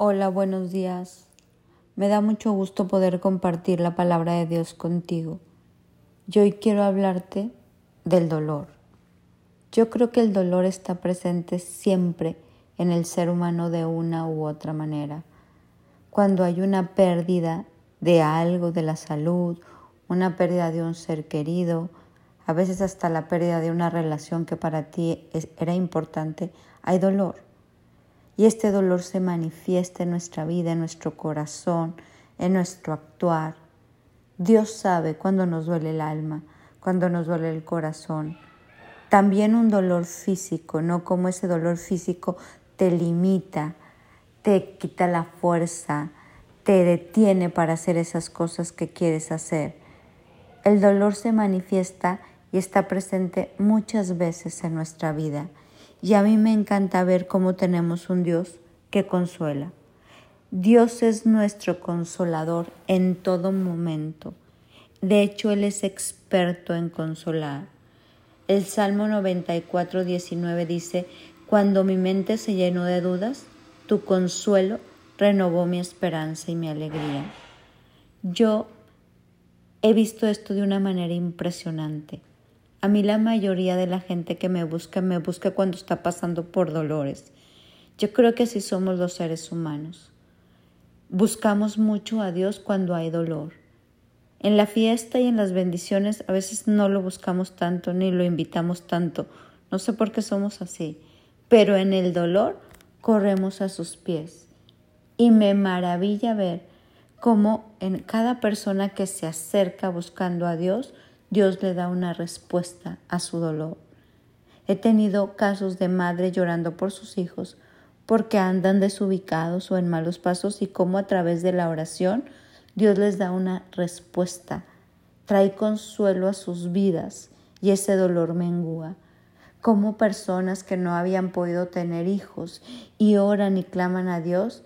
Hola, buenos días. Me da mucho gusto poder compartir la palabra de Dios contigo. Yo hoy quiero hablarte del dolor. Yo creo que el dolor está presente siempre en el ser humano de una u otra manera. Cuando hay una pérdida de algo, de la salud, una pérdida de un ser querido, a veces hasta la pérdida de una relación que para ti era importante, hay dolor y este dolor se manifiesta en nuestra vida, en nuestro corazón, en nuestro actuar. Dios sabe cuando nos duele el alma, cuando nos duele el corazón. También un dolor físico, no como ese dolor físico te limita, te quita la fuerza, te detiene para hacer esas cosas que quieres hacer. El dolor se manifiesta y está presente muchas veces en nuestra vida y a mí me encanta ver cómo tenemos un Dios que consuela. Dios es nuestro consolador en todo momento. De hecho, Él es experto en consolar. El Salmo 94, 19 dice, Cuando mi mente se llenó de dudas, tu consuelo renovó mi esperanza y mi alegría. Yo he visto esto de una manera impresionante. A mí la mayoría de la gente que me busca me busca cuando está pasando por dolores. Yo creo que así somos los seres humanos. Buscamos mucho a Dios cuando hay dolor. En la fiesta y en las bendiciones a veces no lo buscamos tanto ni lo invitamos tanto. No sé por qué somos así. Pero en el dolor corremos a sus pies. Y me maravilla ver cómo en cada persona que se acerca buscando a Dios, Dios le da una respuesta a su dolor. He tenido casos de madre llorando por sus hijos porque andan desubicados o en malos pasos y cómo a través de la oración Dios les da una respuesta, trae consuelo a sus vidas y ese dolor mengua. Como personas que no habían podido tener hijos y oran y claman a Dios,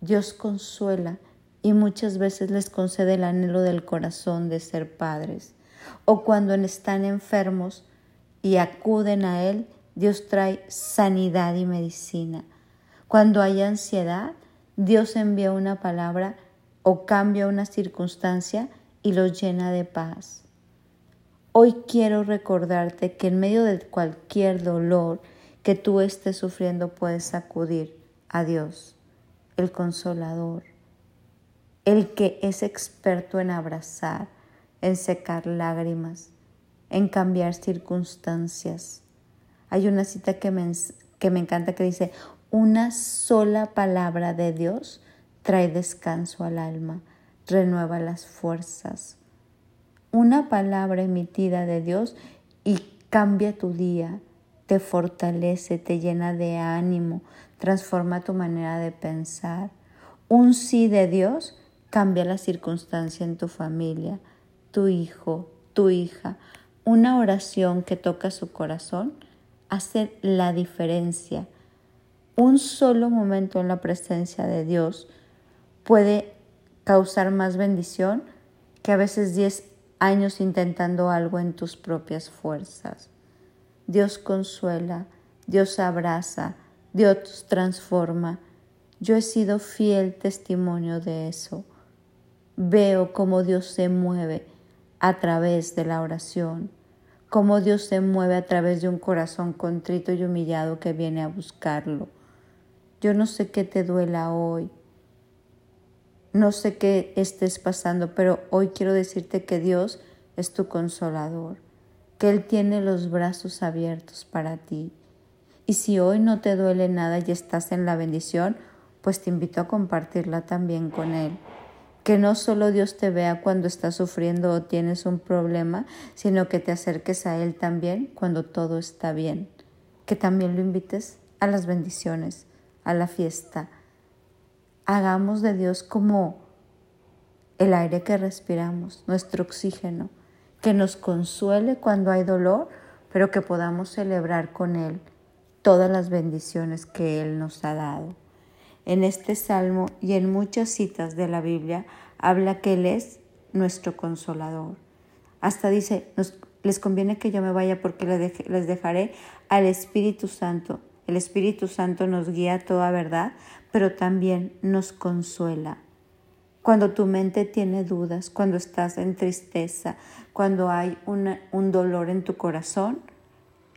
Dios consuela y muchas veces les concede el anhelo del corazón de ser padres o cuando están enfermos y acuden a Él, Dios trae sanidad y medicina. Cuando hay ansiedad, Dios envía una palabra o cambia una circunstancia y los llena de paz. Hoy quiero recordarte que en medio de cualquier dolor que tú estés sufriendo puedes acudir a Dios, el consolador, el que es experto en abrazar, en secar lágrimas, en cambiar circunstancias. Hay una cita que me, que me encanta que dice, una sola palabra de Dios trae descanso al alma, renueva las fuerzas. Una palabra emitida de Dios y cambia tu día, te fortalece, te llena de ánimo, transforma tu manera de pensar. Un sí de Dios cambia la circunstancia en tu familia, tu hijo, tu hija, una oración que toca su corazón hace la diferencia. Un solo momento en la presencia de Dios puede causar más bendición que a veces 10 años intentando algo en tus propias fuerzas. Dios consuela, Dios abraza, Dios transforma. Yo he sido fiel testimonio de eso. Veo cómo Dios se mueve a través de la oración, cómo Dios se mueve a través de un corazón contrito y humillado que viene a buscarlo. Yo no sé qué te duela hoy, no sé qué estés pasando, pero hoy quiero decirte que Dios es tu consolador, que Él tiene los brazos abiertos para ti. Y si hoy no te duele nada y estás en la bendición, pues te invito a compartirla también con Él que no solo Dios te vea cuando estás sufriendo o tienes un problema, sino que te acerques a Él también cuando todo está bien, que también lo invites a las bendiciones, a la fiesta. Hagamos de Dios como el aire que respiramos, nuestro oxígeno, que nos consuele cuando hay dolor, pero que podamos celebrar con Él todas las bendiciones que Él nos ha dado en este salmo y en muchas citas de la Biblia habla que Él es nuestro consolador. Hasta dice, les conviene que yo me vaya porque les dejaré al Espíritu Santo, El Espíritu Santo nos guía a toda verdad, pero también nos consuela. Cuando tu mente tiene dudas, cuando estás en tristeza, cuando hay un dolor en tu corazón,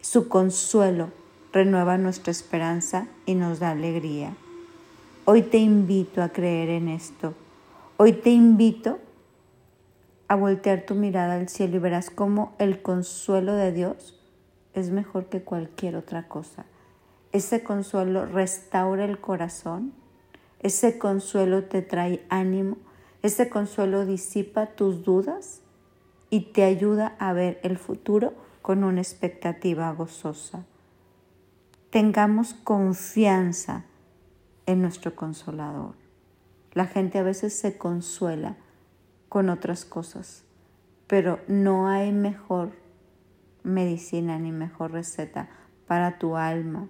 su consuelo renueva nuestra esperanza y nos da alegría. Hoy te invito a creer en esto. Hoy te invito a voltear tu mirada al cielo y verás cómo el consuelo de Dios es mejor que cualquier otra cosa. Ese consuelo restaura el corazón, ese consuelo te trae ánimo, ese consuelo disipa tus dudas y te ayuda a ver el futuro con una expectativa gozosa. Tengamos confianza en nuestro consolador. La gente a veces se consuela con otras cosas, pero no hay mejor medicina ni mejor receta para tu alma,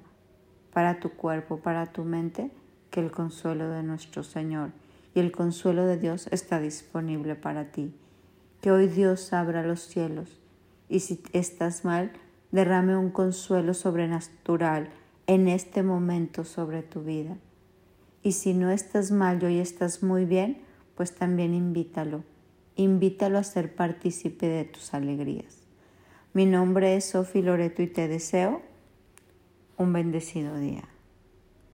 para tu cuerpo, para tu mente, que el consuelo de nuestro Señor. Y el consuelo de Dios está disponible para ti. Que hoy Dios abra los cielos y si estás mal, derrame un consuelo sobrenatural en este momento sobre tu vida. Y si no estás mal y hoy estás muy bien, pues también invítalo. Invítalo a ser partícipe de tus alegrías. Mi nombre es Sofi Loreto y te deseo un bendecido día.